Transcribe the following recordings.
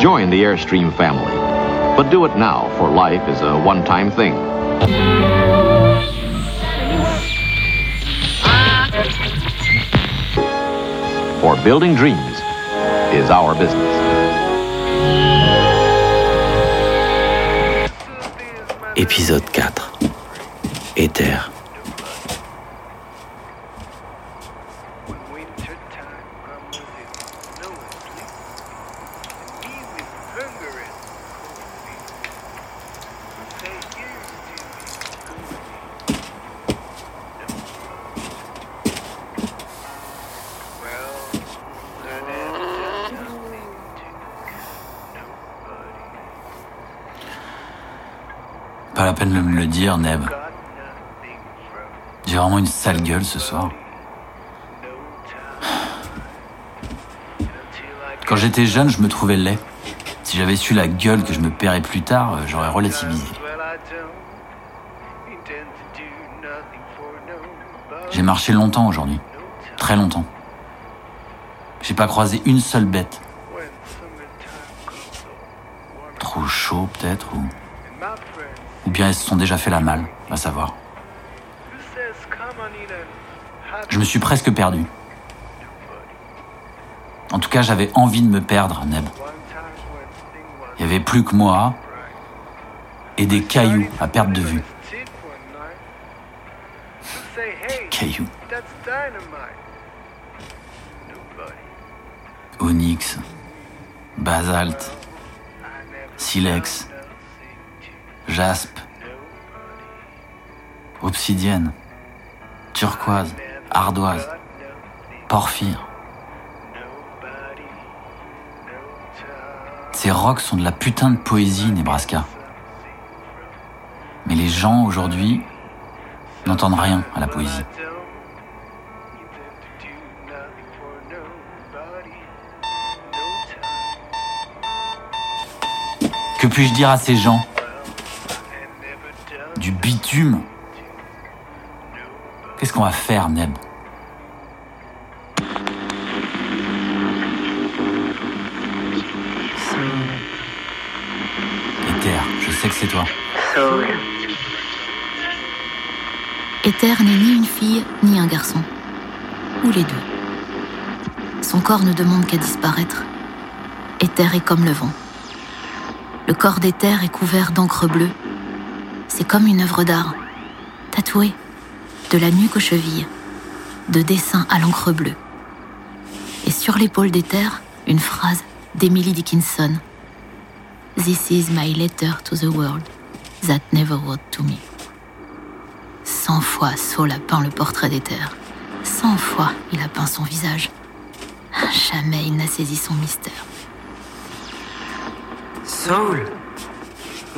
Join the Airstream family. But do it now, for life is a one time thing. For building dreams is our business. Épisode 4 Éther la peine de me le dire, Neb. J'ai vraiment une sale gueule ce soir. Quand j'étais jeune, je me trouvais laid. Si j'avais su la gueule que je me paierais plus tard, euh, j'aurais relativisé. J'ai marché longtemps aujourd'hui. Très longtemps. J'ai pas croisé une seule bête. Trop chaud peut-être ou... Ou bien elles se sont déjà fait la malle, va savoir. Je me suis presque perdu. En tout cas, j'avais envie de me perdre, Neb. Il y avait plus que moi et des cailloux à perdre de vue. Cailloux. Onyx, basalte, silex, jaspe, obsidienne, turquoise, ardoise, porphyre. Ces rocs sont de la putain de poésie, Nebraska. Mais les gens aujourd'hui n'entendent rien à la poésie. Que puis-je dire à ces gens? Bitume Qu'est-ce qu'on va faire, Neb Ether, je sais que c'est toi. Ether n'est ni une fille ni un garçon. Ou les deux. Son corps ne demande qu'à disparaître. Ether est comme le vent. Le corps d'Ether est couvert d'encre bleue. C'est comme une œuvre d'art, tatouée, de la nuque aux chevilles, de dessin à l'encre bleue. Et sur l'épaule d'Ether, une phrase d'Emily Dickinson. This is my letter to the world that never wrote to me. Cent fois Saul a peint le portrait d'Ether. Cent fois il a peint son visage. Jamais il n'a saisi son mystère. Saul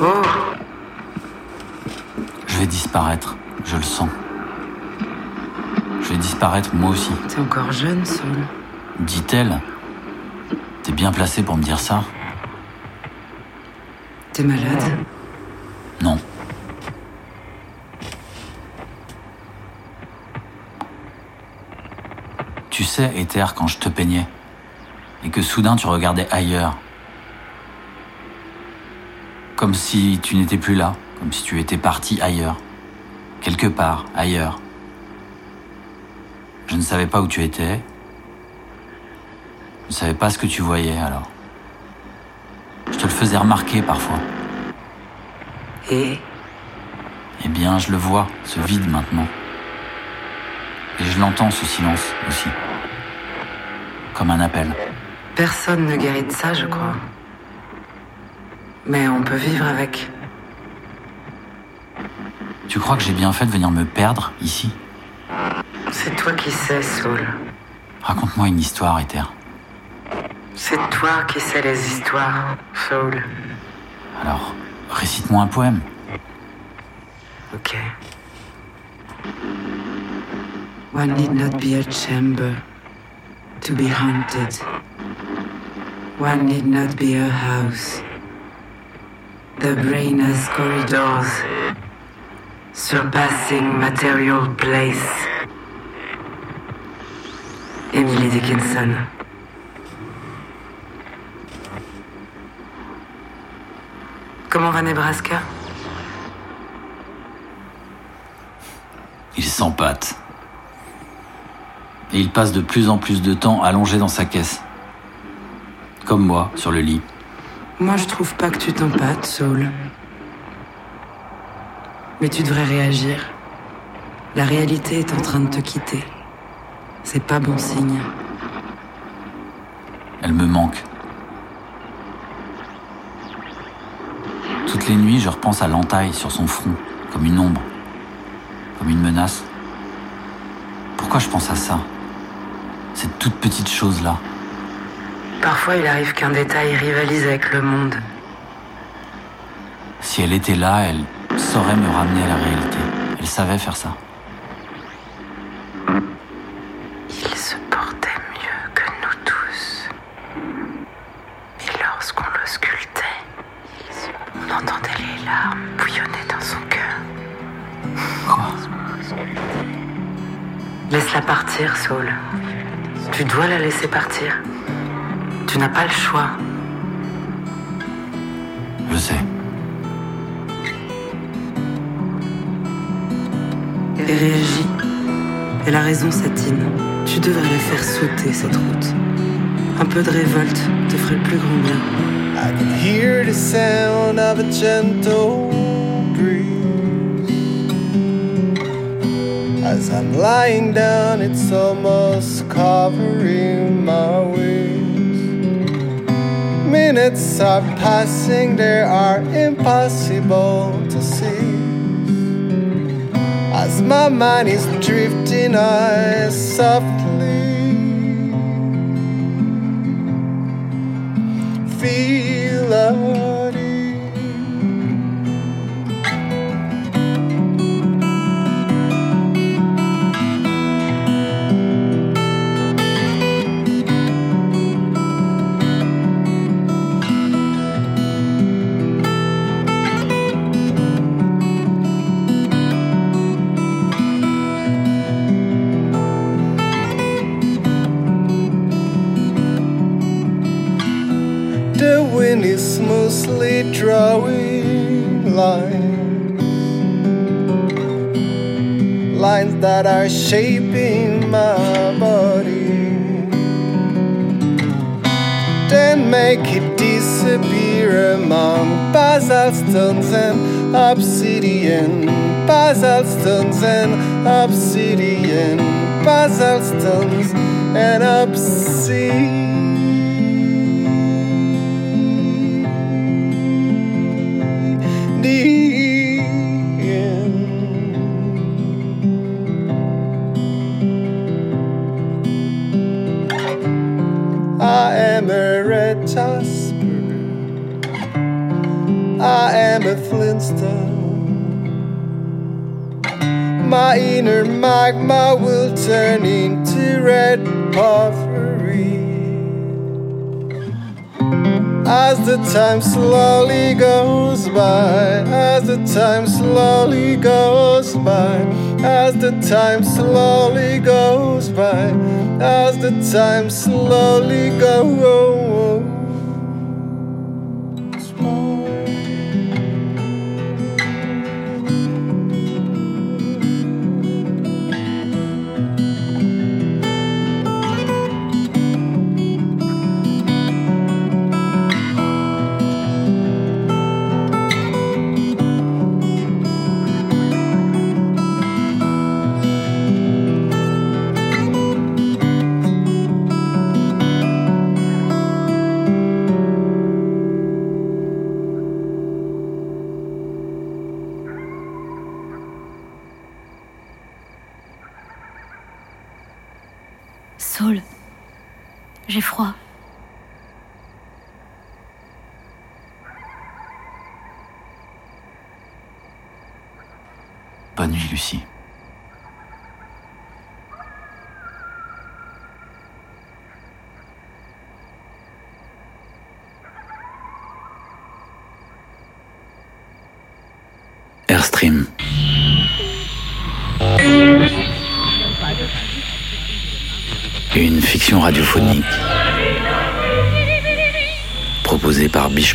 Oh vais disparaître, je le sens. Je vais disparaître moi aussi. T'es encore jeune, Saul. Dit-elle. T'es bien placé pour me dire ça T'es malade? Non. Tu sais, Ether, quand je te peignais, et que soudain tu regardais ailleurs, comme si tu n'étais plus là, comme si tu étais parti ailleurs, quelque part ailleurs. Je ne savais pas où tu étais, je ne savais pas ce que tu voyais alors. Je te le faisais remarquer parfois. Et? Eh bien, je le vois, ce vide maintenant. Et je l'entends, ce silence aussi. Comme un appel. personne ne guérit de ça, je crois. Mais on peut vivre avec. Tu crois que j'ai bien fait de venir me perdre ici C'est toi qui sais, Saul. Raconte-moi une histoire, Ether. C'est toi qui sais les histoires, Saul. Alors, récite-moi un poème. Ok. One need not be a chamber to be haunted. One need not be a house. The brain has corridors, surpassing material place. Emily Dickinson. Comment va Nebraska? Il s'empâte. Et il passe de plus en plus de temps allongé dans sa caisse. Comme moi, sur le lit. Moi, je trouve pas que tu t'empâtes, Saul. Mais tu devrais réagir. La réalité est en train de te quitter. C'est pas bon signe. Elle me manque. Toutes les nuits, je repense à l'entaille sur son front, comme une ombre, comme une menace. Pourquoi je pense à ça? Cette toute petite chose-là. Parfois, il arrive qu'un détail rivalise avec le monde. Si elle était là, elle saurait me ramener à la réalité. Elle savait faire ça. Il se portait mieux que nous tous. Et lorsqu'on le sculptait, on entendait les larmes bouillonner dans son cœur. Quoi Laisse-la partir, Saul. Tu dois la laisser partir. Tu n'as pas le choix. Je sais. Et réagis. Elle a raison, Satine. Tu devrais la faire sauter, cette route. Un peu de révolte te ferait le plus grand bien. I can hear the sound of a gentle breeze. As I'm lying down, it's almost covering my wings. Minutes are passing, they are impossible to see. As my mind is drifting, I softly drawing lines, lines that are shaping my body. Then make it disappear among basalt stones and obsidian, basalt stones and obsidian, basalt stones and obsidian. I am a red jasper. I am a flintstone. My inner magma will turn into red porphyry. As the time slowly goes by, as the time slowly goes by, as the time slowly goes by, as the time slowly goes by. J'ai froid. Bonne nuit, Lucie. Airstream. Une fiction radiophonique proposée par Biche.